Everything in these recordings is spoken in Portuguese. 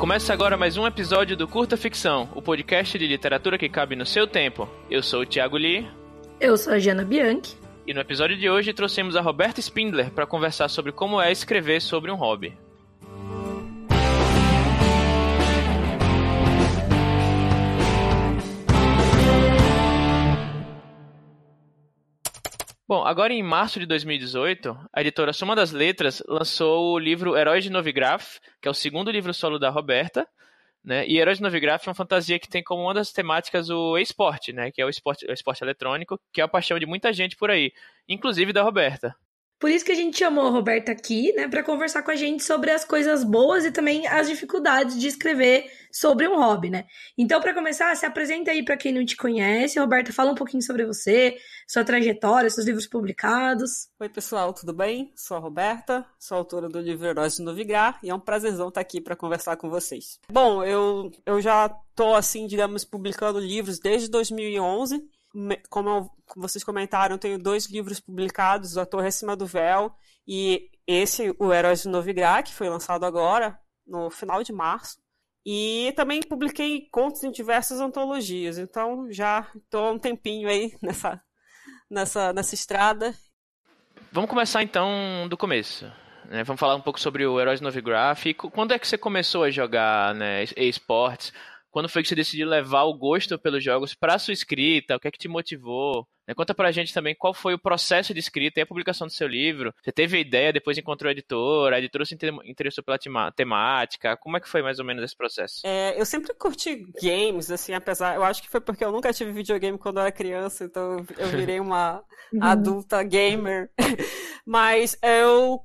Começa agora mais um episódio do Curta Ficção, o podcast de literatura que cabe no seu tempo. Eu sou o Thiago Lee. Eu sou a Jana Bianchi. E no episódio de hoje trouxemos a Roberta Spindler para conversar sobre como é escrever sobre um hobby. Bom, agora em março de 2018, a editora Soma das Letras lançou o livro Heróis de Novigraph, que é o segundo livro solo da Roberta, né? E Heróis de Novigraph é uma fantasia que tem como uma das temáticas o esporte, né? Que é o esporte, o esporte eletrônico, que é a paixão de muita gente por aí, inclusive da Roberta. Por isso que a gente chamou a Roberta aqui, né, para conversar com a gente sobre as coisas boas e também as dificuldades de escrever sobre um hobby, né? Então, para começar, se apresenta aí para quem não te conhece. Roberta, fala um pouquinho sobre você, sua trajetória, seus livros publicados. Oi, pessoal, tudo bem? Sou a Roberta, sou autora do livro Heróis de Novigrad e é um prazerzão estar aqui para conversar com vocês. Bom, eu, eu já tô assim, digamos, publicando livros desde 2011 como vocês comentaram, tenho dois livros publicados, A Torre Acima do Véu e esse, O Heróis de Novigrad, que foi lançado agora, no final de março. E também publiquei contos em diversas antologias, então já estou um tempinho aí nessa, nessa, nessa estrada. Vamos começar então do começo. Né? Vamos falar um pouco sobre o Heróis de Novigrad. Quando é que você começou a jogar né, esportes? Quando foi que você decidiu levar o gosto pelos jogos para sua escrita? O que é que te motivou? Né, conta pra gente também qual foi o processo de escrita e a publicação do seu livro. Você teve a ideia, depois encontrou a editora, a editora se interessou pela temática. Como é que foi mais ou menos esse processo? É, eu sempre curti games, assim, apesar. Eu acho que foi porque eu nunca tive videogame quando eu era criança, então eu virei uma uhum. adulta gamer. Mas eu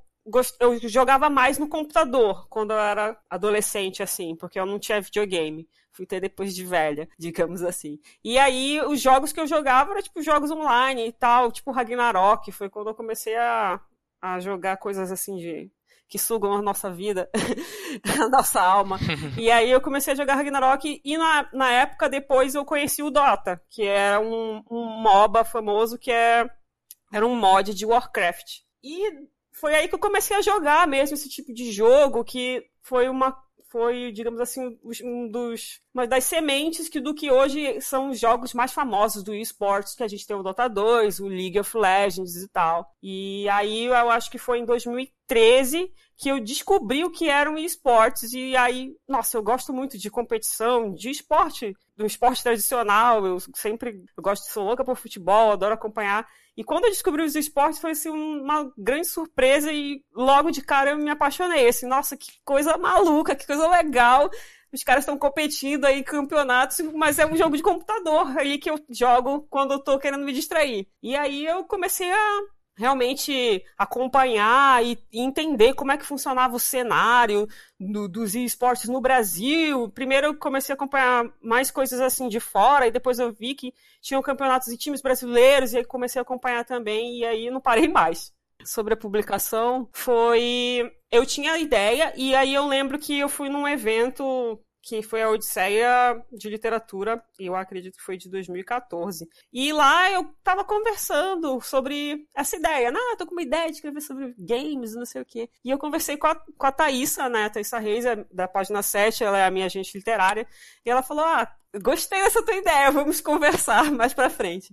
eu jogava mais no computador quando eu era adolescente, assim, porque eu não tinha videogame. Fui ter depois de velha, digamos assim. E aí, os jogos que eu jogava eram, tipo, jogos online e tal, tipo Ragnarok. Foi quando eu comecei a, a jogar coisas assim de que sugam a nossa vida, a nossa alma. e aí eu comecei a jogar Ragnarok e na, na época depois eu conheci o Dota, que era um, um MOBA famoso que é, era um mod de Warcraft. E foi aí que eu comecei a jogar mesmo esse tipo de jogo, que foi uma foi, digamos assim, um dos uma das sementes que do que hoje são os jogos mais famosos do esportes, que a gente tem o Dota 2, o League of Legends e tal. E aí eu acho que foi em 2013 que eu descobri o que eram esportes e aí, nossa, eu gosto muito de competição, de esporte, do esporte tradicional, eu sempre eu gosto, sou louca por futebol, adoro acompanhar. E quando eu descobri os esportes, foi assim, uma grande surpresa e logo de cara eu me apaixonei. Assim, nossa, que coisa maluca, que coisa legal. Os caras estão competindo aí campeonatos, mas é um jogo de computador aí que eu jogo quando eu tô querendo me distrair. E aí eu comecei a realmente acompanhar e entender como é que funcionava o cenário do, dos esportes no Brasil. Primeiro eu comecei a acompanhar mais coisas assim de fora, e depois eu vi que tinham campeonatos e times brasileiros, e aí comecei a acompanhar também, e aí não parei mais. Sobre a publicação, foi. Eu tinha a ideia, e aí eu lembro que eu fui num evento que foi a Odisseia de Literatura, eu acredito que foi de 2014. E lá eu tava conversando sobre essa ideia. Ah, eu tô com uma ideia de escrever sobre games, não sei o quê. E eu conversei com a, com a Thaísa, né, a Thaísa Reis, é da página 7, ela é a minha agente literária, e ela falou, ah, gostei dessa tua ideia, vamos conversar mais pra frente.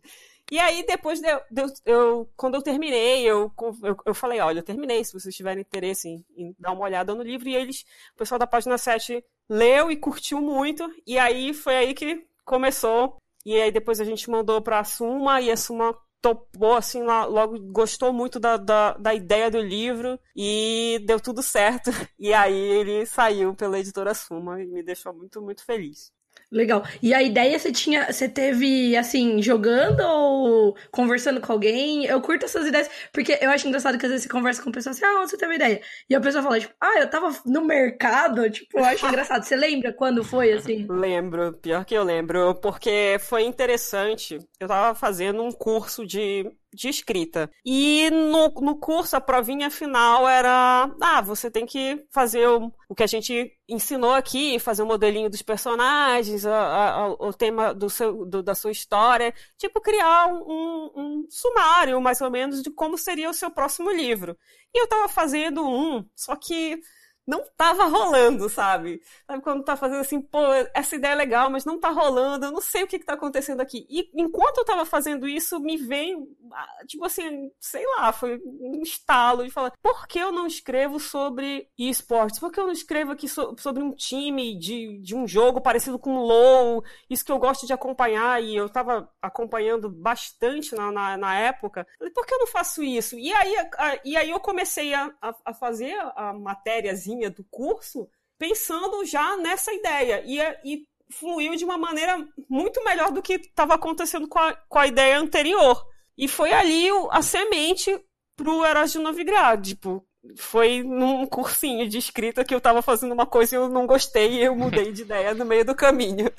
E aí, depois de, de, eu, quando eu terminei, eu, eu, eu, falei, olha, eu terminei, se vocês tiverem interesse em, em, dar uma olhada no livro, e eles, o pessoal da página 7 leu e curtiu muito, e aí foi aí que começou. E aí depois a gente mandou para a Suma, e a Suma topou, assim, logo gostou muito da, da, da, ideia do livro e deu tudo certo. E aí ele saiu pela editora Suma e me deixou muito, muito feliz. Legal. E a ideia você tinha, você teve assim, jogando ou conversando com alguém? Eu curto essas ideias, porque eu acho engraçado que às vezes você conversa com pessoas assim, ah, onde você teve ideia? E a pessoa fala, tipo, ah, eu tava no mercado, tipo, eu acho engraçado. Você lembra quando foi assim? Lembro, pior que eu lembro, porque foi interessante. Eu tava fazendo um curso de de escrita. E no, no curso, a provinha final era: ah, você tem que fazer o, o que a gente ensinou aqui, fazer o um modelinho dos personagens, a, a, o tema do seu, do, da sua história. Tipo, criar um, um, sumário, mais ou menos, de como seria o seu próximo livro. E eu tava fazendo um, só que não tava rolando, sabe? Sabe quando tá fazendo assim, pô, essa ideia é legal, mas não tá rolando, eu não sei o que que tá acontecendo aqui. E enquanto eu tava fazendo isso, me veio, ah, tipo assim, sei lá, foi um estalo de falar, por que eu não escrevo sobre esportes? Por que eu não escrevo aqui so sobre um time de, de um jogo parecido com o LoL? Isso que eu gosto de acompanhar e eu tava acompanhando bastante na, na, na época. Por que eu não faço isso? E aí, a, e aí eu comecei a, a fazer a matériazinha do curso pensando já nessa ideia. E, e fluiu de uma maneira muito melhor do que estava acontecendo com a, com a ideia anterior. E foi ali a semente pro Heróis de Novigrad. Tipo, foi num cursinho de escrita que eu estava fazendo uma coisa e eu não gostei e eu mudei de ideia no meio do caminho.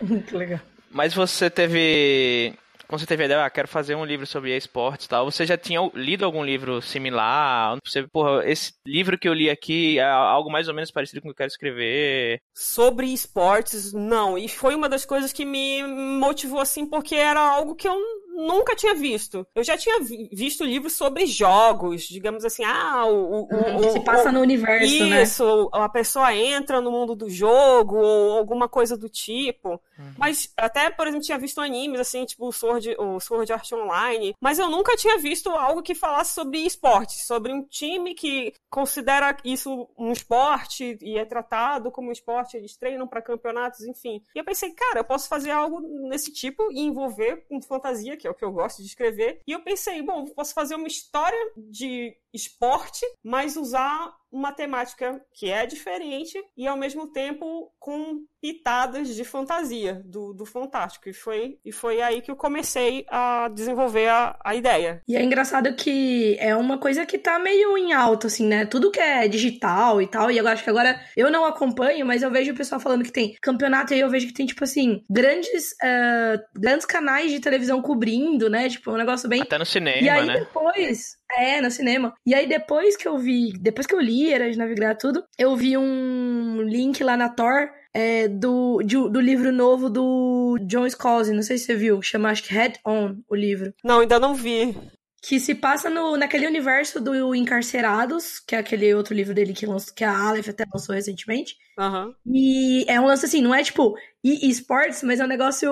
Muito legal. Mas você teve quando você teve a ideia, ah, quero fazer um livro sobre esportes e tal, você já tinha lido algum livro similar? Você, porra, esse livro que eu li aqui é algo mais ou menos parecido com o que eu quero escrever? Sobre esportes, não. E foi uma das coisas que me motivou assim, porque era algo que eu nunca tinha visto. Eu já tinha visto livros sobre jogos, digamos assim, ah, o. o, uhum, que se passa no universo, isso, né? Isso, a pessoa entra no mundo do jogo, ou alguma coisa do tipo. Uhum. Mas até, por exemplo, tinha visto animes, assim, tipo o Sword, o Sword Art Online. Mas eu nunca tinha visto algo que falasse sobre esporte, sobre um time que considera isso um esporte e é tratado como um esporte, eles treinam para campeonatos, enfim. E eu pensei, cara, eu posso fazer algo nesse tipo e envolver com fantasia, que é o que eu gosto de escrever. E eu pensei, bom, posso fazer uma história de esporte, mas usar uma temática que é diferente e ao mesmo tempo com pitadas de fantasia do, do fantástico. E foi, e foi aí que eu comecei a desenvolver a, a ideia. E é engraçado que é uma coisa que tá meio em alta, assim, né? Tudo que é digital e tal. E eu acho que agora eu não acompanho, mas eu vejo o pessoal falando que tem campeonato e eu vejo que tem, tipo assim, grandes, uh, grandes canais de televisão cobrindo, né? Tipo, um negócio bem. Até no cinema, e aí, né? depois. É, no cinema. E aí, depois que eu vi, depois que eu li Era de Navegar Tudo, eu vi um link lá na Thor é, do, de, do livro novo do John Scalzi, não sei se você viu, chama acho que Head On, o livro. Não, ainda não vi que se passa no, naquele universo do Encarcerados, que é aquele outro livro dele que, lançou, que a Aleph até lançou recentemente. Uhum. E é um lance assim, não é tipo e-sports, mas é um negócio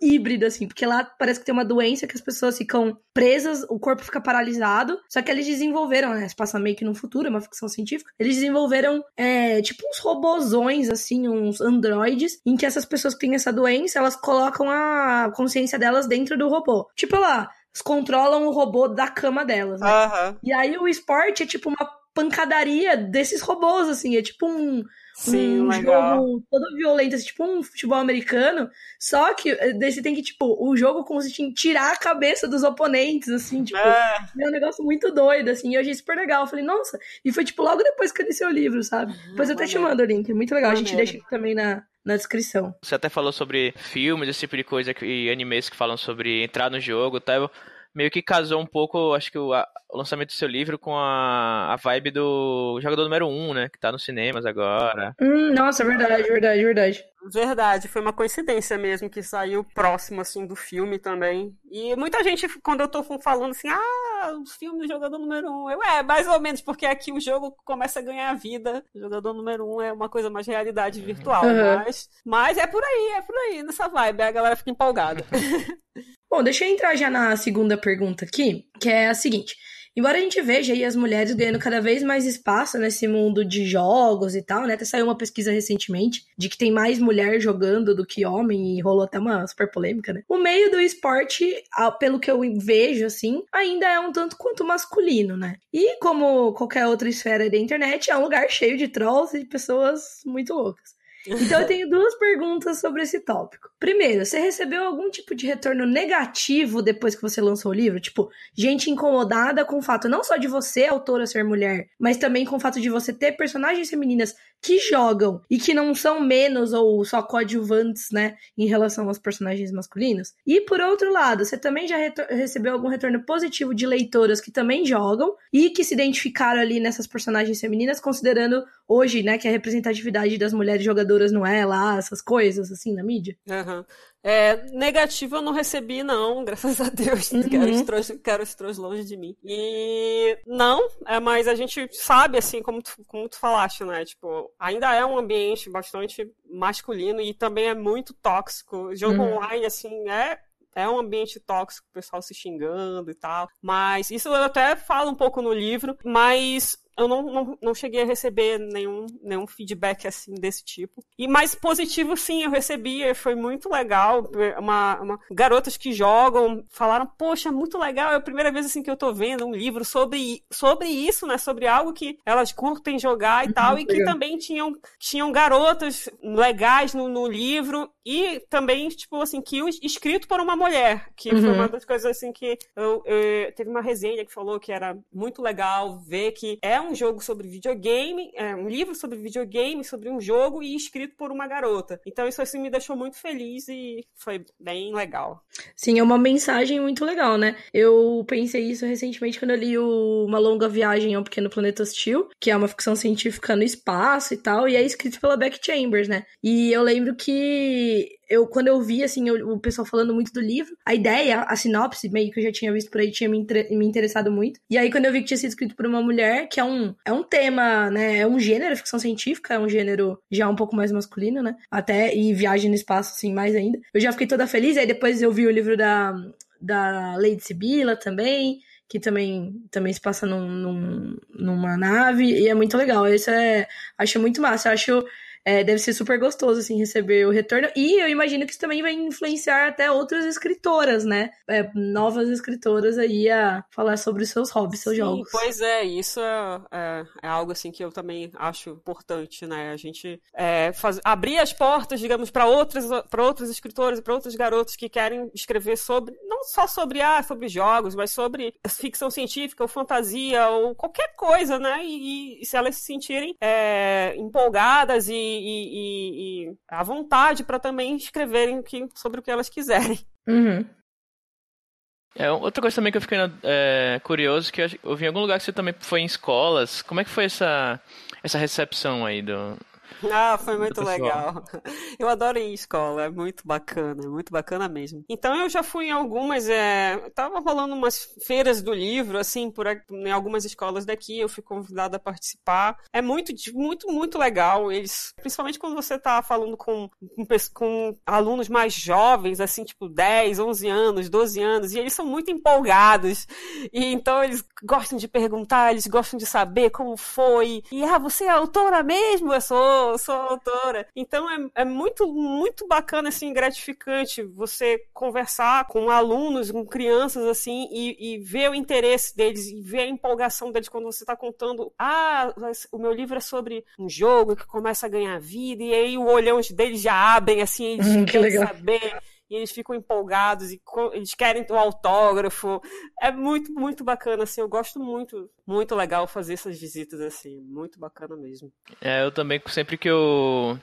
híbrido, assim, porque lá parece que tem uma doença que as pessoas ficam presas, o corpo fica paralisado, só que eles desenvolveram, né? Se passa meio que no futuro, é uma ficção científica, eles desenvolveram, é, tipo, uns robozões, assim, uns androides, em que essas pessoas que têm essa doença, elas colocam a consciência delas dentro do robô. Tipo lá, controlam o robô da cama delas, né? Uhum. E aí o esporte é tipo uma pancadaria desses robôs, assim, é tipo um, Sim, um legal. jogo todo violento, assim, tipo um futebol americano, só que eh, você tem que, tipo, o jogo consiste em tirar a cabeça dos oponentes, assim, tipo, É. é um negócio muito doido, assim, e eu achei super legal, eu falei, nossa, e foi, tipo, logo depois que eu li seu livro, sabe? Depois eu até te maneiro. mando o link, é muito legal, a gente Maneiro. deixa aqui também na, na descrição. Você até falou sobre filmes, esse tipo de coisa e animes que falam sobre entrar no jogo, tá? Eu- meio que casou um pouco, acho que o, a- o lançamento do seu livro com a, a vibe do jogador número 1, um, né? Que tá nos cinemas agora. Hum, nossa, verdade, verdade, verdade. Verdade, foi uma coincidência mesmo que saiu próximo assim do filme também. E muita gente, quando eu tô falando assim, ah, o filme do jogador número um, eu é, mais ou menos, porque aqui o jogo começa a ganhar vida. O jogador número um é uma coisa mais realidade virtual, Uhum. mas, mas é por aí, é por aí, nessa vibe, a galera fica empolgada. Bom, deixa eu entrar já na segunda pergunta aqui, que é a seguinte. Embora a gente veja aí as mulheres ganhando cada vez mais espaço nesse mundo de jogos e tal, né? Até saiu uma pesquisa recentemente de que tem mais mulher jogando do que homem e rolou até uma super polêmica, né? O meio do esporte, pelo que eu vejo, assim, ainda é um tanto quanto masculino, né? E como qualquer outra esfera da internet, é um lugar cheio de trolls e de pessoas muito loucas. Então eu tenho duas perguntas sobre esse tópico. Primeiro, você recebeu algum tipo de retorno negativo depois que você lançou o livro? Tipo, gente incomodada com o fato não só de você, autora, ser mulher, mas também com o fato de você ter personagens femininas que jogam e que não são menos ou só coadjuvantes, né, em relação aos personagens masculinos. E por outro lado, você também já recebeu algum retorno positivo de leitoras que também jogam e que se identificaram ali nessas personagens femininas, considerando hoje, né, que a representatividade das mulheres jogadoras não é lá, essas coisas, assim, na mídia? Uhum. É, negativo eu não recebi, não, graças a Deus. Uhum. Quero, os trolls, longe de mim. E não, é, mas a gente sabe, assim, como tu, como tu falaste, né? Tipo, ainda é um ambiente bastante masculino e também é muito tóxico. Jogo uhum. online, assim, é é um ambiente tóxico, o pessoal se xingando e tal. Mas isso eu até falo um pouco no livro, mas eu não, não, não cheguei a receber nenhum, nenhum feedback assim desse tipo. E mais positivo, sim, eu recebi, foi muito legal. Uma, uma, garotas que jogam falaram, poxa, muito legal, é a primeira vez assim que eu tô vendo um livro sobre, sobre isso, né? Sobre algo que elas curtem jogar e uhum, tal, e que também tinham, tinham garotas legais no, no livro, e também, tipo assim, que escrito por uma mulher, que uhum. foi uma das coisas assim que eu, eu, teve uma resenha que falou que era muito legal ver que é um jogo sobre videogame, é um livro sobre videogame, sobre um jogo e escrito por uma garota. Então isso assim me deixou muito feliz e foi bem legal. Sim, é uma mensagem muito legal, né? Eu pensei isso recentemente quando eu li o Uma Longa Viagem a um Pequeno Planeta Hostil, que é uma ficção científica no espaço e tal, e é escrito pela Beck Chambers, né? E eu lembro que eu, quando eu vi, assim, eu, o pessoal falando muito do livro, a ideia, a sinopse, meio que eu já tinha visto por aí, tinha me, me interessado muito. E aí, quando eu vi que tinha sido escrito por uma mulher, que é um, é um tema, né, é um gênero, ficção científica, é um gênero já um pouco mais masculino, né, até, e viagem no espaço, assim, mais ainda. Eu já fiquei toda feliz, aí depois eu vi o livro da, da Lady Sibila também, que também, também se passa num, num, numa nave, e é muito legal. Isso é. Acho muito massa. Acho é, deve ser super gostoso, assim, receber o retorno. E eu imagino que isso também vai influenciar até outras escritoras, né? É, novas escritoras aí a falar sobre os seus hobbies, seus Sim, jogos. Pois é, isso é, é, é, algo, assim, que eu também acho importante, né? A gente é, faz, abrir as portas, digamos, para outras, para outros escritores e para outros garotos que querem escrever sobre, não só sobre, ah, sobre jogos, mas sobre ficção científica ou fantasia ou qualquer coisa, né? E, e se elas se sentirem é, empolgadas e e, e, e a vontade para também escreverem que, sobre o que elas quiserem. Uhum. É, outra coisa também que eu fiquei é, curioso, que eu, eu vi em algum lugar que você também foi em escolas. Como é que foi essa, essa recepção aí do, ah, foi muito legal. Eu adoro ir em escola, é muito bacana, é muito bacana mesmo. Então eu já fui em algumas, é, tava rolando umas feiras do livro, assim, por em algumas escolas daqui, eu fui convidada a participar. É muito, muito, muito legal. Eles, principalmente quando você tá falando com, com, com alunos mais jovens, assim, tipo 10, 11 anos, 12 anos, e eles são muito empolgados. E então eles gostam de perguntar, eles gostam de saber como foi. E ah, você é autora mesmo? Eu sou sou, autora. Então é, é muito, muito bacana, assim, gratificante você conversar com alunos, com crianças, assim, e, e ver o interesse deles e ver a empolgação deles quando você está contando. Ah, o meu livro é sobre um jogo que começa a ganhar vida, e aí o olhão deles já abrem, assim, eles hum, querem saber e eles ficam empolgados e eles querem o autógrafo. É muito, muito bacana, assim. Eu gosto muito, muito legal fazer essas visitas, assim. Muito bacana mesmo. É, eu também, sempre que eu,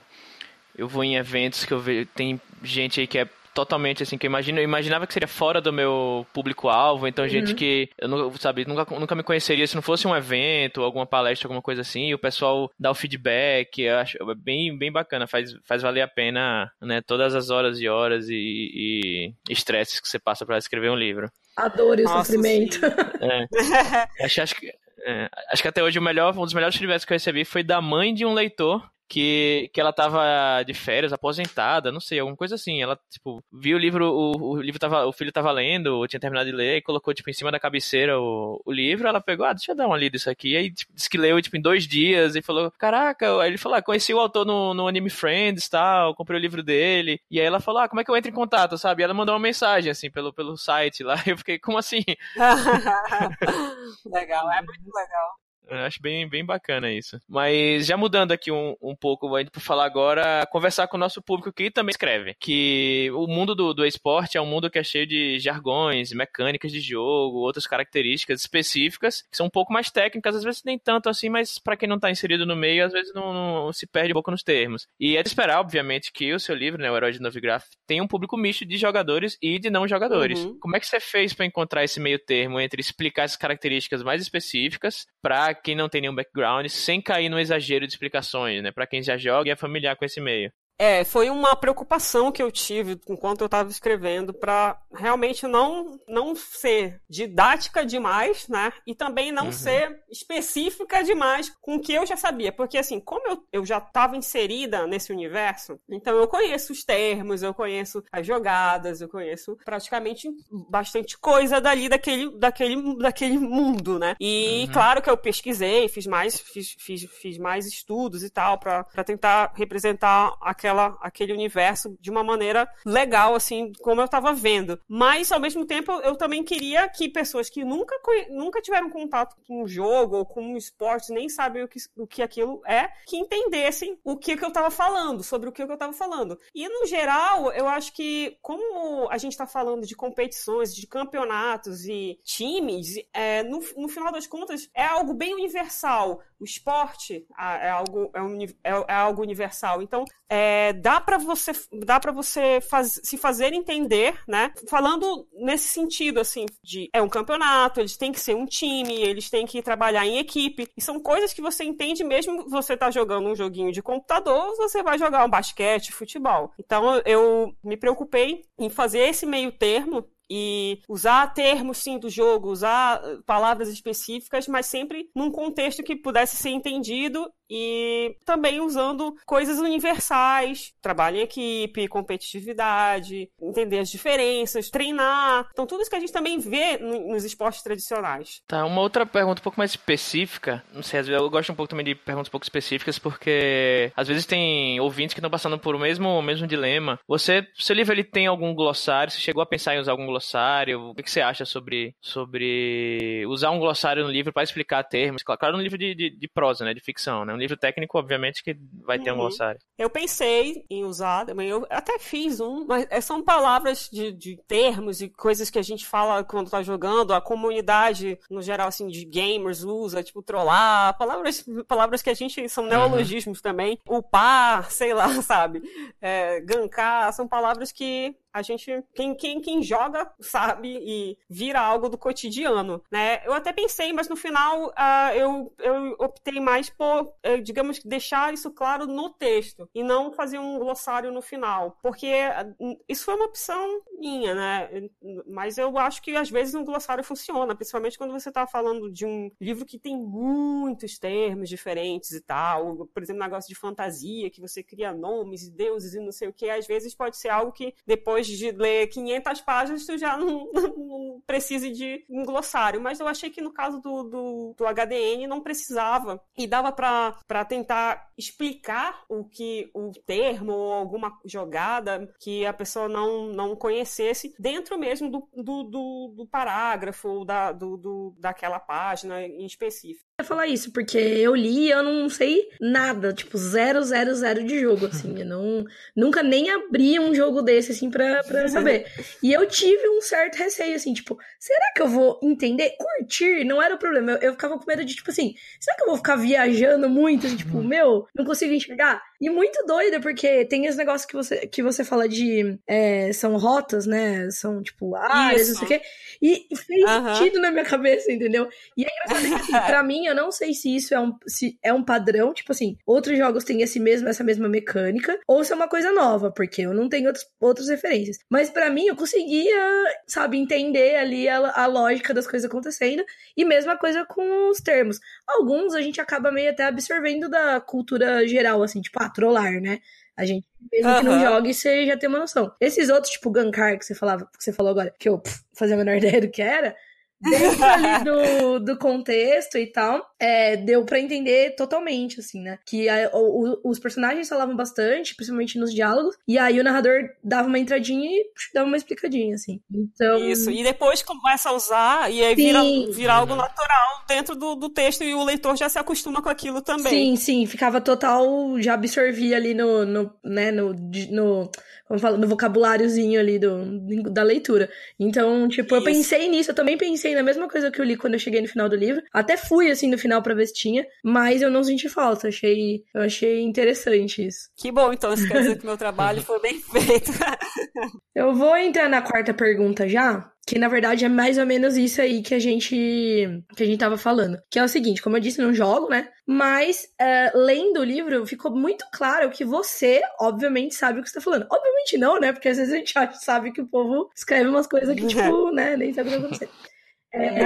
eu vou em eventos que eu vejo, tem gente aí que é totalmente assim, que eu, imagino, eu imaginava que seria fora do meu público-alvo, então gente uhum. que eu não, sabe, nunca, nunca me conheceria se não fosse um evento, alguma palestra, alguma coisa assim, e o pessoal dá o feedback, eu acho bem, bem bacana, faz, faz valer a pena, né, todas as horas e horas e estresses que você passa para escrever um livro. A dor e o Nossa, sofrimento. É. acho, acho que é, acho que até hoje o melhor, um dos melhores feedbacks que eu recebi foi da mãe de um leitor que, que ela tava de férias, aposentada, não sei, alguma coisa assim. Ela, tipo, viu o livro, o, o livro tava, o filho tava lendo, ou tinha terminado de ler, e colocou, tipo, em cima da cabeceira o, o livro, ela pegou, ah, deixa eu dar uma lida isso aqui. E aí, tipo, disse que leu, tipo, em dois dias, e falou, caraca, aí ele falou, ah, conheci o autor no, no Anime Friends, tal, comprei o livro dele. E aí ela falou, ah, como é que eu entro em contato, sabe? E ela mandou uma mensagem, assim, pelo, pelo site lá, eu fiquei, como assim? legal, é muito legal. Eu acho bem, bem bacana isso. Mas já mudando aqui um, um pouco, indo para falar agora, conversar com o nosso público que também escreve. Que o mundo do, do esporte é um mundo que é cheio de jargões, mecânicas de jogo, outras características específicas, que são um pouco mais técnicas, às vezes nem tanto assim, mas para quem não está inserido no meio, às vezes não, não, se perde um pouco nos termos. E é de esperar, obviamente, que o seu livro, né, O Herói de Novigraph, tenha um público misto de jogadores e de não jogadores. Uhum. Como é que você fez para encontrar esse meio termo entre explicar essas características mais específicas para quem não tem nenhum background, sem cair no exagero de explicações, né? Para quem já joga e é familiar com esse meio. É, foi uma preocupação que eu tive enquanto eu estava escrevendo para realmente não, não ser didática demais, né? E também não uhum. ser específica demais com o que eu já sabia. Porque, assim, como eu, eu já estava inserida nesse universo, então eu conheço os termos, eu conheço as jogadas, eu conheço praticamente bastante coisa dali daquele, daquele, daquele mundo, né? E uhum. claro que eu pesquisei, fiz mais, fiz, fiz, fiz mais estudos e tal para tentar representar aquela aquela, aquele universo de uma maneira legal, assim, como eu estava vendo. Mas, ao mesmo tempo, eu também queria que pessoas que nunca, nunca tiveram contato com o jogo ou com o esporte, nem sabem o que, o que aquilo é, que entendessem o que, que eu estava falando, sobre o que, que eu estava falando. E, no geral, eu acho que, como a gente está falando de competições, de campeonatos e times, é, no, no final das contas, é algo bem universal. O esporte é algo, é, um, é, é algo universal. Então, é, dá para você, dá para você faz, se fazer entender, né? Falando nesse sentido, assim, de é um campeonato, eles têm que ser um time, eles têm que trabalhar em equipe. E são coisas que você entende mesmo você tá jogando um joguinho de computador, você vai jogar um basquete, futebol. Então, eu me preocupei em fazer esse meio termo e usar termos sim do jogo, usar palavras específicas, mas sempre num contexto que pudesse ser entendido e também usando coisas universais, trabalho em equipe, competitividade, entender as diferenças, treinar. Então, tudo isso que a gente também vê nos esportes tradicionais. Tá, uma outra pergunta um pouco mais específica. Não sei, às vezes eu gosto um pouco também de perguntas um pouco específicas, porque às vezes tem ouvintes que estão passando por o mesmo, o mesmo dilema. Você, seu livro ele tem algum glossário? Você chegou a pensar em usar algum glossário? O que, você acha sobre, sobre usar um glossário no livro para explicar termos? Claro, no livro de, de, de prosa, né? De ficção, né? Um livro técnico, obviamente, que vai ter um uhum. glossário. Eu pensei em usar, eu até fiz um, mas é, são palavras de, de termos e coisas que a gente fala quando tá jogando, a comunidade, no geral, assim, de gamers usa, tipo, trollar, palavras, palavras que a gente, são uhum. neologismos uhum. também, upar, sei lá, sabe, é, gankar, são palavras que a gente, quem, quem, quem joga sabe e vira algo do cotidiano, né? Eu até pensei, mas no final uh, eu, eu optei mais por, uh, digamos, deixar isso claro no texto e não fazer um glossário no final, porque uh, isso foi uma opção minha, né? Mas eu acho que às vezes um glossário funciona, principalmente quando você está falando de um livro que tem muitos termos diferentes e tal, por exemplo, negócio de fantasia, que você cria nomes e deuses e não sei o que, às vezes pode ser algo que depois depois de ler 500 páginas, tu já não, não precise de um glossário. Mas eu achei que no caso do, do, do HDN não precisava. E dava para tentar explicar o que o termo ou alguma jogada que a pessoa não, não conhecesse dentro mesmo do, do, do, do parágrafo da, do, do, daquela página em específico. Falar isso, porque eu li e eu não sei nada, tipo, zero, zero, zero de jogo, assim. Eu não, nunca nem abri um jogo desse, assim, pra, pra, saber. E eu tive um certo receio, assim, tipo, será que eu vou entender? Curtir não era o problema. Eu, eu ficava com medo de, tipo assim, será que eu vou ficar viajando muito? Assim, tipo, meu, não consigo enxergar? E muito doida, porque tem esse negócio que você, que você fala de. É, são rotas, né? São, tipo, áreas, Isso. não sei o quê. E, fez uhum. sentido na minha cabeça, entendeu? E é engraçado que, assim, pra mim, eu não sei se isso é um, se é um padrão, tipo assim, outros jogos têm esse mesmo, essa mesma mecânica, ou se é uma coisa nova, porque eu não tenho outros, outras referências. Mas para mim, eu conseguia, sabe, entender ali a, a lógica das coisas acontecendo, e mesma coisa com os termos. Alguns a gente acaba meio até absorvendo da cultura geral, assim, tipo, ah, trollar, né? A gente, mesmo uhum. que não jogue, você já tem uma noção. Esses outros, tipo Gankar, que você falava, que você falou agora, que eu pff, fazia a menor ideia do que era, dentro ali do, do contexto e tal, é, deu para entender totalmente, assim, né? Que a, o, os personagens falavam bastante, principalmente nos diálogos, e aí o narrador dava uma entradinha e dava uma explicadinha, assim. Então... Isso, e depois começa a usar, e aí vira, vira algo natural dentro do, do texto, e o leitor já se acostuma com aquilo também. Sim, sim, ficava total, já absorvia ali no, no né, no, no como falo, no vocabuláriozinho ali do, da leitura. Então, tipo, Isso. eu pensei nisso, eu também pensei lendo a mesma coisa que eu li quando eu cheguei no final do livro. Até fui, assim, no final pra ver se tinha, mas eu não senti falta. Achei, eu achei interessante isso. Que bom, então, isso quer dizer que meu trabalho foi bem feito. eu vou entrar na quarta pergunta já, que na verdade é mais ou menos isso aí que a gente que a gente tava falando. Que é o seguinte, como eu disse, não jogo, né? Mas uh, lendo o livro, ficou muito claro que você, obviamente, sabe o que você tá falando. Obviamente não, né? Porque às vezes a gente sabe que o povo escreve umas coisas que, tipo, né, nem sabe o que tá acontecendo. É...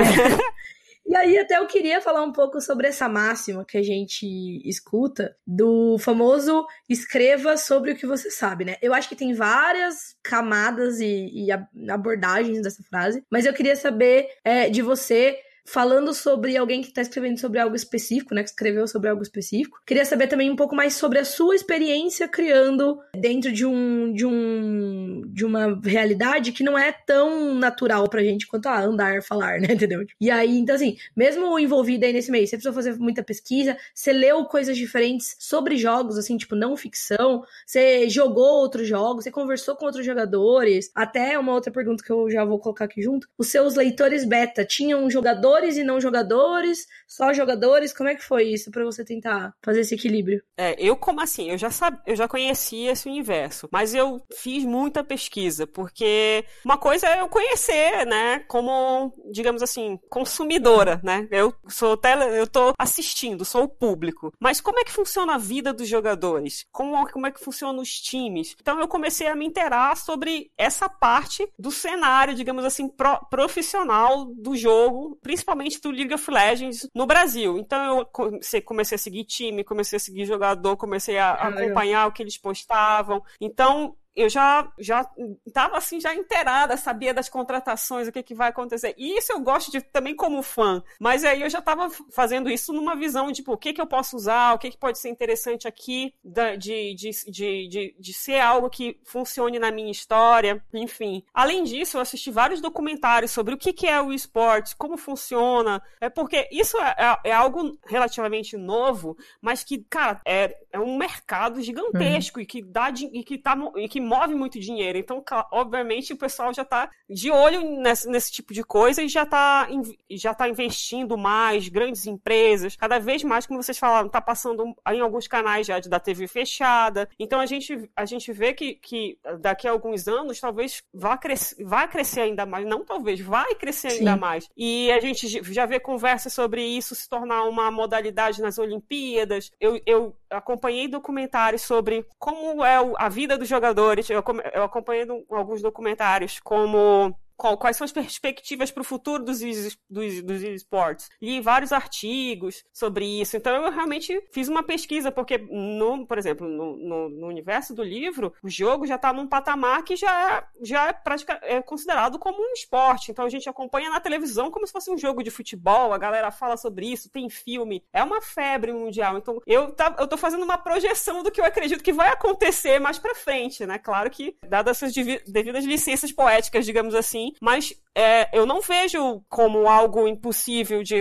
E aí até eu queria falar um pouco sobre essa máxima que a gente escuta do famoso escreva sobre o que você sabe, né? Eu acho que tem várias camadas e, e abordagens dessa frase, mas eu queria saber é, de você falando sobre alguém que está escrevendo sobre algo específico, né? Que escreveu sobre algo específico. Queria saber também um pouco mais sobre a sua experiência criando dentro de um de um de uma realidade que não é tão natural pra gente quanto a andar, falar, né? Entendeu? E aí, então assim, mesmo envolvida aí nesse meio, você precisou fazer muita pesquisa, você leu coisas diferentes sobre jogos, assim, tipo não ficção, você jogou outros jogos, você conversou com outros jogadores. Até uma outra pergunta que eu já vou colocar aqui junto. Os seus leitores beta tinham um jogador jogadores e não jogadores, só jogadores? Como é que foi isso para você tentar fazer esse equilíbrio? É, eu como assim, eu já sabia, eu já conhecia esse universo, mas eu fiz muita pesquisa, porque uma coisa é eu conhecer, né, como, digamos assim, consumidora, né? Eu sou tele, eu tô assistindo, sou o público. Mas como é que funciona a vida dos jogadores? Como, como é que funcionam os times? Então eu comecei a me interar sobre essa parte do cenário, digamos assim, pro, profissional do jogo, principalmente principalmente do League of Legends no Brasil. Então eu comecei a seguir time, comecei a seguir jogador, comecei a acompanhar o que eles postavam. Então eu já já estava assim já inteirada, sabia das contratações, o que, que vai acontecer. E isso eu gosto de também como fã, mas aí eu já estava fazendo isso numa visão tipo, o que que eu posso usar, o que que pode ser interessante aqui de, de, de, de, de ser algo que funcione na minha história, enfim. Além disso, eu assisti vários documentários sobre o que que é o esporte, como funciona, é porque isso é, é, é algo relativamente novo, mas que, cara, é, é um mercado gigantesco uhum. e que dá e que tá e que move muito dinheiro. Então, obviamente, o pessoal já está de olho nesse, nesse, tipo de coisa e já está já tá investindo mais, grandes empresas, cada vez mais, como vocês falaram, está passando em alguns canais já da TV fechada. Então, a gente, a gente vê que, que daqui a alguns anos, talvez vá, cres, vá crescer ainda mais. Não talvez, vai crescer Sim. ainda mais. E a gente já vê conversa sobre isso se tornar uma modalidade nas Olimpíadas. Eu, eu acompanhei documentários sobre como é a vida dos jogadores. Eu, eu acompanhei alguns documentários como qual, quais são as perspectivas para o futuro dos, dos, dos esportes. Li vários artigos sobre isso. Então eu realmente fiz uma pesquisa, porque, no, por exemplo, no, no, no universo do livro, o jogo já está num patamar que já, já é, pratica, é considerado como um esporte. Então a gente acompanha na televisão como se fosse um jogo de futebol, a galera fala sobre isso, tem filme. É uma febre mundial. Então eu, tá, fazendo uma projeção do que eu acredito que vai acontecer mais para frente, né? Claro que, dadas essas devidas licenças poéticas, digamos assim, mas é, eu não vejo como algo impossível de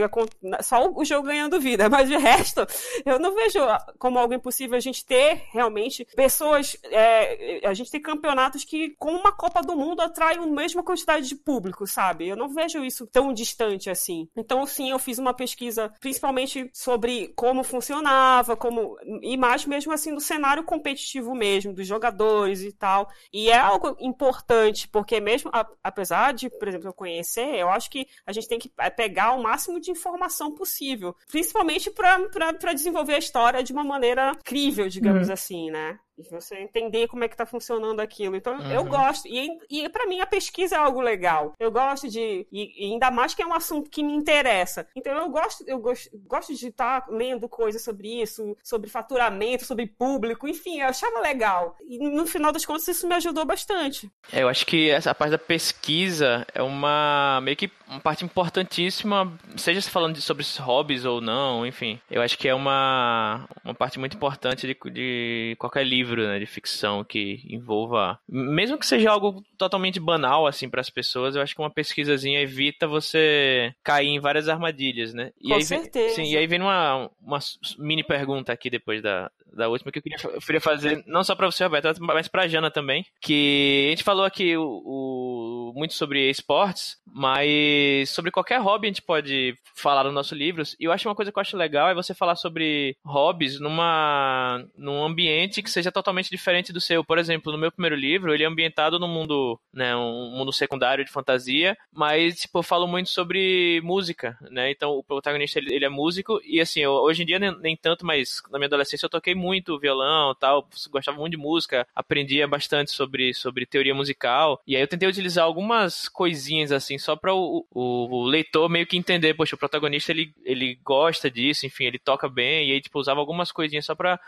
só o jogo ganhando vida, mas de resto eu não vejo como algo impossível a gente ter realmente pessoas, é, a gente tem campeonatos que com uma Copa do Mundo atraem a mesma quantidade de público, sabe? Eu não vejo isso tão distante assim. Então sim, eu fiz uma pesquisa principalmente sobre como funcionava, como e mais mesmo assim do cenário competitivo mesmo, dos jogadores e tal. E é algo importante porque mesmo apesar apesar de, por exemplo, eu conhecer, eu acho que a gente tem que é, pegar o máximo de informação possível, principalmente para desenvolver a história de uma maneira crível, digamos uhum. assim, né? E você entender como é que tá funcionando aquilo. Então, uhum. eu gosto. E, e para mim, a pesquisa é algo legal. Eu gosto de. E, e, ainda mais que é um assunto que me interessa. Então, eu gosto, eu gosto, gosto de estar tá lendo coisas sobre isso, sobre faturamento, sobre público, enfim, eu achava legal. E no final das contas, isso me ajudou bastante. É, eu acho que essa parte da pesquisa é uma. meio que uma parte importantíssima, seja se falando de, sobre hobbies ou não, enfim. Eu acho que é uma, uma parte muito importante de, de qualquer livro livro né, de ficção que envolva. Mesmo que seja algo totalmente banal, assim, para as pessoas, eu acho que uma pesquisazinha evita você cair em várias armadilhas, né? E Com aí certeza. Vem, sim, e aí vem uma, uma mini pergunta aqui depois da, da última que eu queria, eu queria fazer, não só para você, Roberto, mas pra Jana também. Que a gente falou aqui o, o, muito sobre esportes, mas sobre qualquer hobby a gente pode falar no nosso livro. E eu acho uma coisa que eu acho legal é você falar sobre hobbies numa, num ambiente que seja totalmente diferente do seu. Por exemplo, no meu primeiro livro, ele é ambientado no mundo, né, um mundo secundário de fantasia, mas, tipo, eu falo muito sobre música, né? Então, o protagonista, ele, ele é músico e, assim, eu, hoje em dia nem, nem, tanto, mas na minha adolescência eu toquei muito violão tal, gostava muito de música, aprendia bastante sobre, sobre teoria musical, e aí eu tentei utilizar algumas coisinhas, assim, só para o, o, o, leitor meio que entender, poxa, o protagonista, ele, ele gosta disso, enfim, ele toca bem, e aí, tipo, usava algumas coisinhas só pra...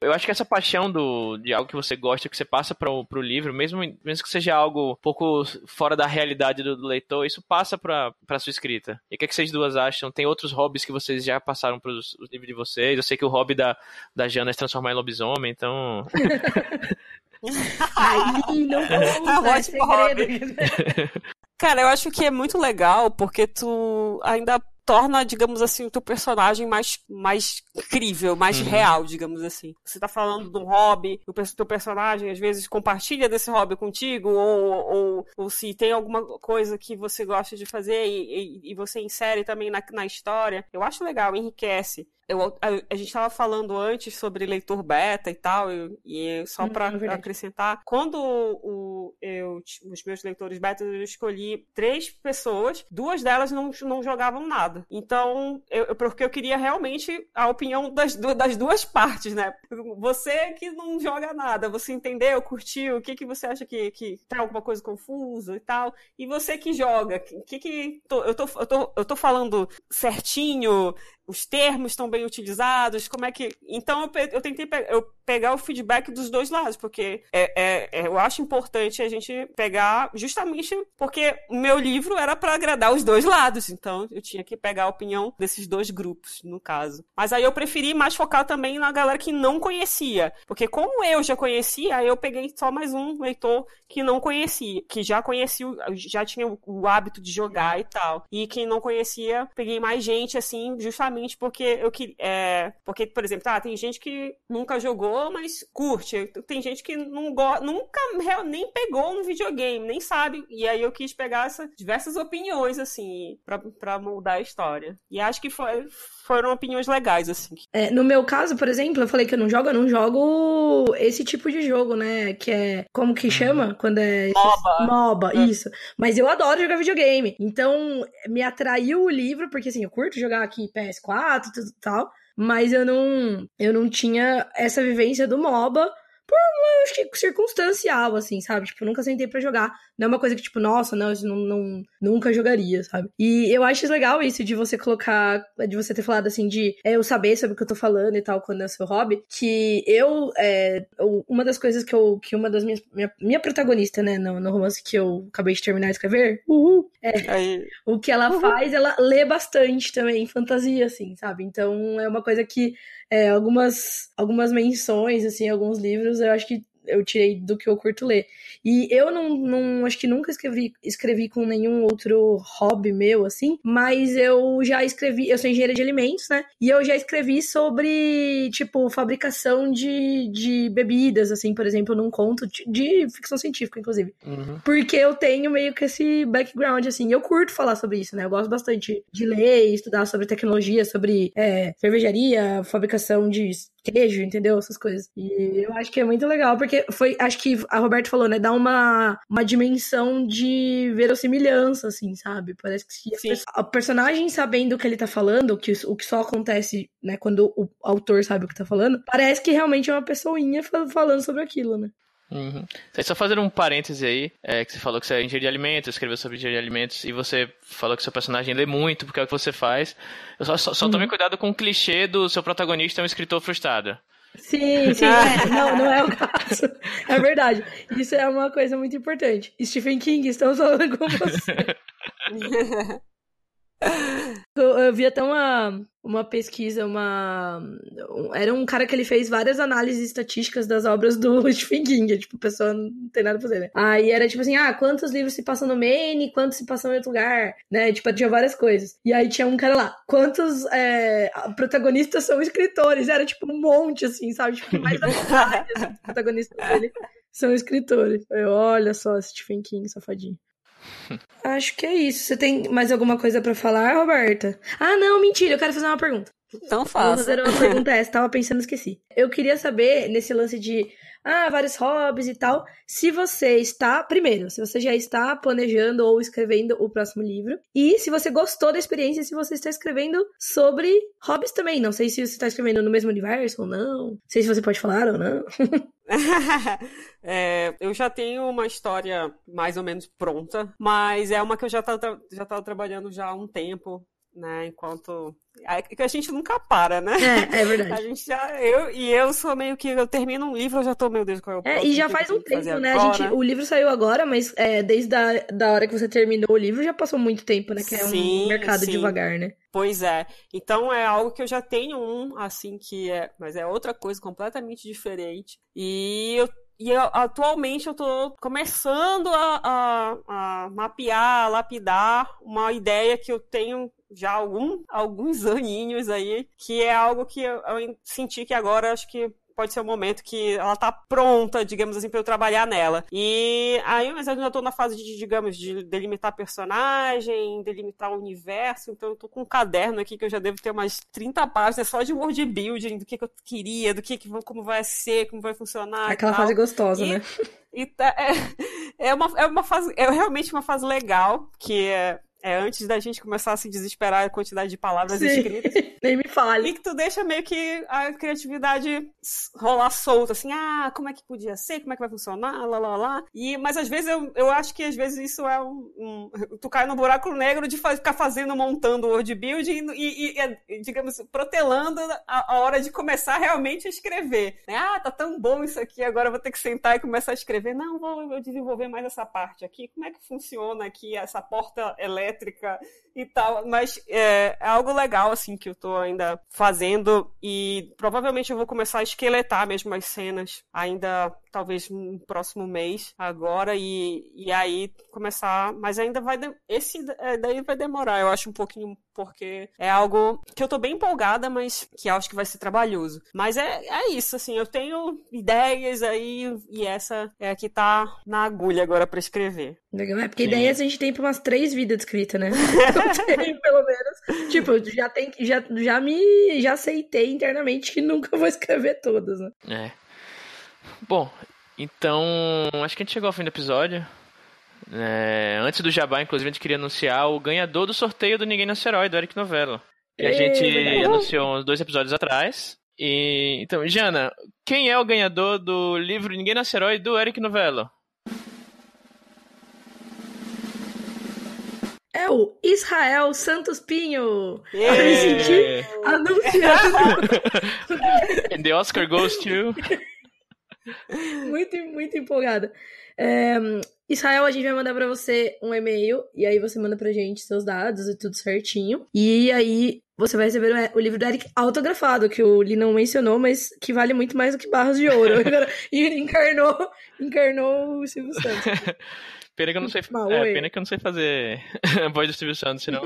Eu acho que essa paixão do, de algo que você gosta, que você passa para o livro, mesmo, mesmo que seja algo um pouco fora da realidade do, do leitor, isso passa para sua escrita. E o que, é que vocês duas acham? Tem outros hobbies que vocês já passaram para os livros de vocês? Eu sei que o hobby da, da Jana é se transformar em lobisomem, então. Ai, não é segredo. Cara, eu acho que é muito legal porque tu ainda torna, digamos assim, o teu personagem mais, mais crível, mais uhum. real, digamos assim. Você tá falando de um hobby, o teu personagem às vezes compartilha desse hobby contigo, ou, ou, ou se tem alguma coisa que você gosta de fazer e, e, e você insere também na, na história. Eu acho legal, enriquece. Eu, a, a, gente estava falando antes sobre leitor beta e tal, e, e só para hum, é acrescentar, quando o, eu, os meus leitores beta, eu escolhi três pessoas, duas delas não, não jogavam nada. Então, eu, porque eu queria realmente a opinião das, das duas partes, né? Você que não joga nada, você entendeu, curtiu, o que, que você acha que, que tem alguma coisa confusa e tal, e você que joga, o que que. Tô, eu, tô, eu, tô, eu tô falando certinho, os termos estão bem utilizados, como é que. Então eu, eu tentei pe eu pegar o feedback dos dois lados, porque é, é, é, eu acho importante a gente pegar justamente porque o meu livro era para agradar os dois lados, então eu tinha que pegar a opinião desses dois grupos, no caso. Mas aí eu preferi mais focar também na galera que não conhecia, porque como eu já conhecia, eu peguei só mais um leitor que não conhecia, que já conhecia, já tinha o hábito de jogar e tal. E quem não conhecia, peguei mais gente assim, justamente justamente porque eu queria. É, porque, por exemplo, tá, tem gente que nunca jogou, mas curte. Tem gente que não go nunca nem pegou no videogame, nem sabe. E aí eu quis pegar essas diversas opiniões, assim, pra, pra moldar a história. E acho que foi, foram opiniões legais, assim. É, no meu caso, por exemplo, eu falei que eu não jogo, eu não jogo esse tipo de jogo, né? Que é. Como que chama? Uhum. Quando é. MOBA. MOBA, é. isso. Mas eu adoro jogar videogame. Então, me atraiu o livro, porque assim, eu curto jogar aqui PS4 e tal. Mas eu não, eu não tinha essa vivência do MOBA por, acho que circunstancial, assim, sabe? Tipo, nunca sentei para jogar. Não é uma coisa que, tipo, nossa, não, isso não, não, nunca jogaria, sabe? E eu acho legal isso de você colocar, de você ter falado assim, de é, eu saber sobre o que eu tô falando e tal, quando é seu hobby. Que eu, é, uma das coisas que eu, que uma das minhas, minha, minha protagonista, né, no, no romance que eu acabei de terminar de escrever, uhul, é, Aí. o que ela uhul. faz, ela lê bastante também, fantasia, assim, sabe? Então é uma coisa que é, algumas, algumas menções, assim, alguns livros, eu acho que eu tirei do que eu curto ler. E eu não, não acho que nunca escrevi, escrevi com nenhum outro hobby meu, assim, mas eu já escrevi, eu sou engenheira de alimentos, né? E eu já escrevi sobre, tipo, fabricação de, de bebidas, assim, por exemplo, num conto de, de ficção científica, inclusive. Uhum. Porque eu tenho meio que esse background, assim, eu curto falar sobre isso, né? Eu gosto bastante de ler, estudar sobre tecnologia, sobre é, cervejaria, fabricação de queijo, entendeu? Essas coisas. E eu acho que é muito legal, porque foi, acho que a Roberta falou, né? Dá uma, uma dimensão de verossimilhança, assim, sabe? Parece que a, a personagem sabendo o que ele tá falando, que, o que só acontece, né, quando o autor sabe o que tá falando, parece que realmente é uma pessoinha falando sobre aquilo, né? Uhum. Só fazendo um parêntese aí, é, que você falou que você é engenheiro de alimentos, escreveu sobre engenharia de alimentos, e você falou que seu personagem lê muito, porque é o que você faz. Eu só, só, só uhum. tome cuidado com o clichê do seu protagonista é um escritor frustrado. Sim, sim, é. Não, não é o caso. É verdade. Isso é uma coisa muito importante. Stephen King, estamos falando com você. Eu, eu vi até uma, uma pesquisa, uma. Era um cara que ele fez várias análises estatísticas das obras do Stephen King. Tipo, a pessoa não tem nada pra fazer, né? Aí era tipo assim: ah, quantos livros se passam no Maine, quantos se passam em outro lugar, né? Tipo, tinha várias coisas. E aí tinha um cara lá: quantos é, protagonistas são escritores? Era tipo um monte, assim, sabe? Tipo, mais da metade assim, protagonistas dele são escritores. Eu, olha só, Stephen King, safadinho. Acho que é isso. Você tem mais alguma coisa para falar, Roberta? Ah, não, mentira, eu quero fazer uma pergunta. Então faça. Vou fazer uma pergunta essa, tava pensando, esqueci. Eu queria saber, nesse lance de ah, vários hobbies e tal. Se você está, primeiro, se você já está planejando ou escrevendo o próximo livro, e se você gostou da experiência, se você está escrevendo sobre hobbies também. Não sei se você está escrevendo no mesmo universo ou não. Não sei se você pode falar ou não. é, eu já tenho uma história mais ou menos pronta, mas é uma que eu já estava já trabalhando já há um tempo né? Enquanto. É que a gente nunca para, né? É, é verdade. A gente já. Eu, e eu sou meio que. Eu termino um livro, eu já tô, meu Deus, qual é o É, e já faz um tempo, né? A gente, o livro saiu agora, mas é, desde a da hora que você terminou o livro já passou muito tempo, né? Que é um mercado sim. devagar, né? Pois é. Então é algo que eu já tenho um, assim, que é. Mas é outra coisa completamente diferente. E eu e eu, atualmente eu estou começando a, a, a, mapear, a lapidar uma ideia que eu tenho já algum, alguns aninhos aí, que é algo que eu, eu senti que agora acho que pode ser o um momento que ela tá pronta, digamos assim, para eu trabalhar nela. E aí, mas eu ainda tô na fase de, digamos, de delimitar personagem, delimitar o universo, então eu tô com um caderno aqui que eu já devo ter umas 30 páginas só de world building, do que, que eu queria, do que, que como vai ser, como vai funcionar. Aquela fase gostosa, e, né? E tá, é, é, uma, é uma fase, é realmente uma fase legal, que é é, antes da gente começar a se desesperar a quantidade de palavras Sim. escritas. Nem me fale. E que tu deixa meio que a criatividade rolar solta, assim, ah, como é que podia ser, como é que vai funcionar, lá, lá, lá. E, mas às vezes eu, eu acho que às vezes isso é um. um tu cai no buraco negro de ficar fazendo, montando world building e, e, e, digamos, protelando a, a, hora de começar realmente a escrever. Ah, tá tão bom isso aqui, agora eu vou ter que sentar e começar a escrever. Não, vou, vou desenvolver mais essa parte aqui. Como é que funciona aqui essa porta elétrica? Elétrica e tal, mas é, é, algo legal, assim, que eu tô ainda fazendo e provavelmente eu vou começar a esqueletar mesmo as cenas ainda, talvez no próximo mês, agora, e, e aí começar, mas ainda vai, de, esse é, daí vai demorar, eu acho um pouquinho, porque é algo que eu tô bem empolgada, mas que acho que vai ser trabalhoso. Mas é, é isso, assim, eu tenho ideias aí e essa é a que tá na agulha agora para escrever. Legal, é porque Sim. ideias a gente tem pra umas três vidas de escrita, né? tenho, pelo menos. Tipo, já, tem, já, já me já aceitei internamente que nunca vou escrever todas, né? É. Bom, então acho que a gente chegou ao fim do episódio. É, antes do Jabá, inclusive, a gente queria anunciar o ganhador do sorteio do Ninguém Nasce Herói, do Eric Novello. Que a gente anunciou uns dois episódios atrás. E, então, Jana, quem é o ganhador do livro Ninguém Nasce Herói do Eric Novello? é o Israel Santos Pinho. Yeah. Eu me senti anunciando. And the Oscar goes to... muito, muito empolgada. É, Israel, a gente vai mandar para você um e-mail e aí você manda pra gente seus dados e tudo certinho. E aí você vai receber o livro do Eric autografado, que o Lee não mencionou, mas que vale muito mais do que barras de ouro. e encarnou, encarnou o Silvio Santos. Pena que eu não sei, é, pena que eu não sei fazer a voz do Silvio Santos, senão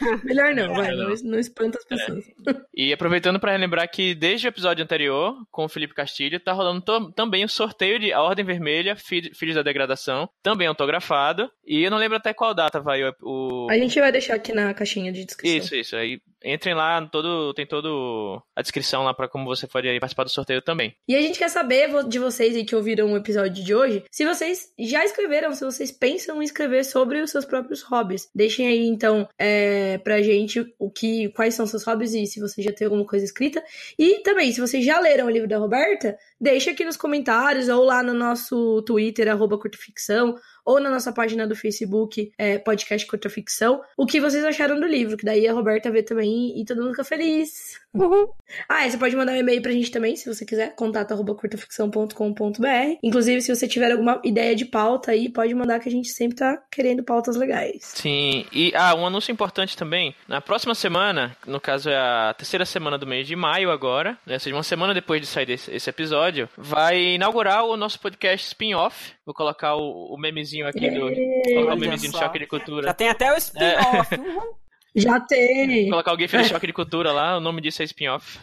Melhor não, vai, não, não espanta as pessoas. É. E aproveitando para relembrar que desde o episódio anterior, com o Felipe Castilho, tá rolando também o sorteio de A Ordem Vermelha, Filhos da Degradação, também autografado. E eu não lembro até qual data vai o. A gente vai deixar aqui na caixinha de descrição. Isso, isso. Aí entrem lá, todo, tem todo a descrição lá para como você pode participar do sorteio também. E a gente quer saber de vocês aí que ouviram o episódio de hoje, se vocês já escreveram, se vocês pensam em escrever sobre os seus próprios hobbies. Deixem aí então é, pra gente o que, quais são seus hobbies e se você já tem alguma coisa escrita. E também, se vocês já leram o livro da Roberta, deixa aqui nos comentários ou lá no nosso Twitter, arroba curtoficção, ou na nossa página do Facebook, é, Podcast Contra Ficção, o que vocês acharam do livro, que daí a Roberta vê também e todo mundo fica feliz. Uhum. Ah, e você pode mandar um e-mail pra gente também, se você quiser, contato.curtaficção.com.br. Inclusive, se você tiver alguma ideia de pauta aí, pode mandar que a gente sempre tá querendo pautas legais. Sim, e ah, um anúncio importante também. Na próxima semana, no caso é a terceira semana do mês de maio agora, né, ou seja, uma semana depois de sair desse, esse episódio, vai inaugurar o nosso podcast spin-off. Vou colocar o, o memezinho aqui do. Colocar o memezinho do Choque de Cultura. Já tem até o spin-off. É. Já tem. Colocar o GIF do Choque de Cultura lá, o nome disso é spin-off.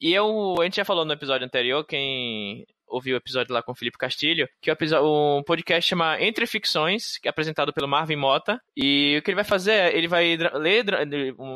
E eu, a gente já falou no episódio anterior, quem ouviu o episódio lá com o Felipe Castilho, que é um podcast chama Entre Ficções, que é apresentado pelo Marvin Mota. E o que ele vai fazer é, ele vai ler,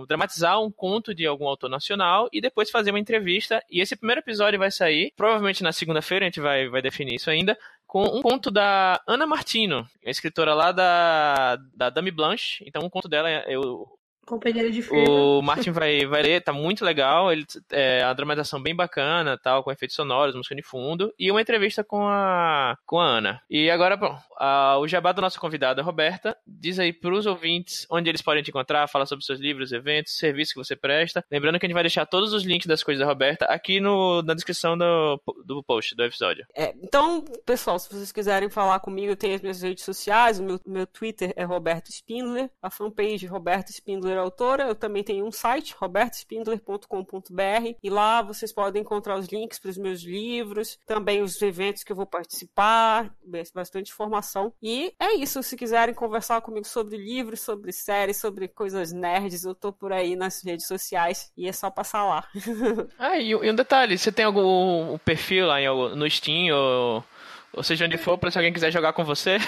dramatizar um conto de algum autor nacional e depois fazer uma entrevista. E esse primeiro episódio vai sair, provavelmente na segunda-feira, a gente vai, vai definir isso ainda, com um conto da Ana Martino, a escritora lá da, da Dame Blanche. Então, um conto dela, eu Companheira de firma. O Martin vai, vai ler, tá muito legal. Ele, é a dramatização bem bacana, tal, com efeitos sonoros, música de fundo. E uma entrevista com a, com a Ana. E agora, bom, a, o jabá da nossa convidada, Roberta, diz aí pros ouvintes onde eles podem te encontrar, fala sobre seus livros, eventos, serviços que você presta. Lembrando que a gente vai deixar todos os links das coisas da Roberta aqui no, na descrição do, do post do episódio. É, então, pessoal, se vocês quiserem falar comigo, tem as minhas redes sociais. O meu, meu Twitter é Roberto Spindler, a fanpage Roberto Spindler autora, eu também tenho um site, robertospindler.com.br, e lá vocês podem encontrar os links para os meus livros, também os eventos que eu vou participar, bastante informação. E é isso, se quiserem conversar comigo sobre livros, sobre séries, sobre coisas nerds, eu tô por aí nas redes sociais e é só passar lá. ah, e, um detalhe, você tem algum perfil lá no Steam ou ou seja, onde for, pra se alguém quiser jogar com você.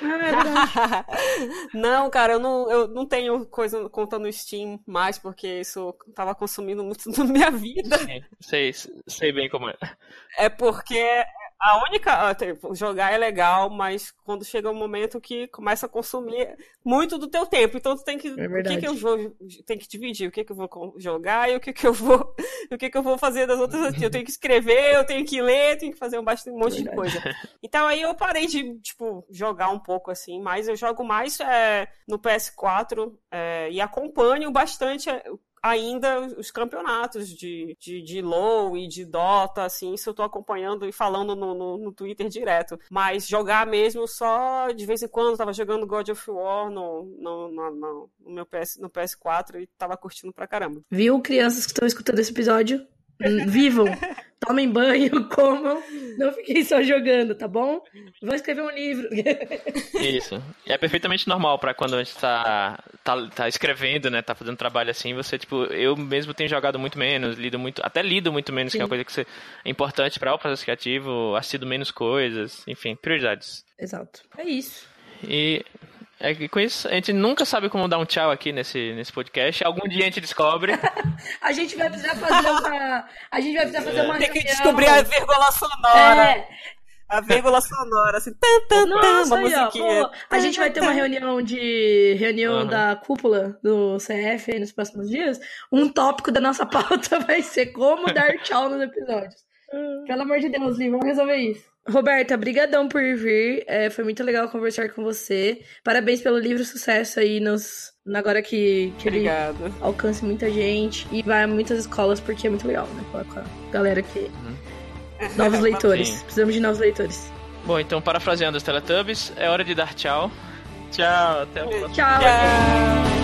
não, cara, eu não, eu não tenho coisa conta no Steam mais, porque isso tava consumindo muito da minha vida. Sim, sei, sei bem como é. É porque a única. Ah, tipo, jogar é legal, mas quando chega um momento que começa a consumir muito do teu tempo. Então tu tem que. É o que, que eu vou. Tem que dividir o que, que eu vou jogar e o que, que eu vou. O que, que eu vou fazer das outras. Eu tenho que escrever, eu tenho que ler, tenho que fazer um, um monte de coisa. Então aí eu parei de, tipo, jogar um pouco assim, mas eu jogo mais é, no PS4 é, e acompanho bastante é, ainda os campeonatos de, de, de LoL e de Dota, assim, isso eu tô acompanhando e falando no, no, no, Twitter direto. Mas jogar mesmo só de vez em quando, tava jogando God of War no, no, no, no meu PS, no PS4 e tava curtindo pra caramba. Viu, crianças que estão escutando esse episódio? Vivam! tomem banho, comam, não fiquem só jogando, tá bom? Vou escrever um livro. Isso. É perfeitamente normal para quando a gente tá, tá, tá, escrevendo, né? Tá fazendo trabalho assim, você, tipo, eu mesmo tenho jogado muito menos, lido muito, até lido muito menos, Sim. que é uma coisa que você, é importante para o processo criativo, assisto menos coisas, enfim, prioridades. Exato. É isso. E é que com isso, a gente nunca sabe como dar um tchau aqui nesse, nesse podcast. Algum dia a gente descobre. a gente vai precisar fazer uma. A gente vai precisar fazer é. uma. Tem que descobrir a vírgula sonora. É. A vírgula sonora, assim, tan, tan, Nossa, uma aí, a gente vai ter uma reunião de reunião uhum. da cúpula do CF nos próximos dias. Um tópico da nossa pauta vai ser como dar tchau nos episódios. Pelo amor de Deus, Li, vamos resolver isso. Roberta, brigadão por vir. É, foi muito legal conversar com você. Parabéns pelo livro sucesso aí nos agora que, que ele alcance muita gente e vai a muitas escolas porque é muito legal, né? Com a galera que uhum. novos leitores. Sim. Precisamos de novos leitores. Bom, então parafraseando os Teletubbies, é hora de dar tchau. Tchau, até o próximo. Tchau. tchau.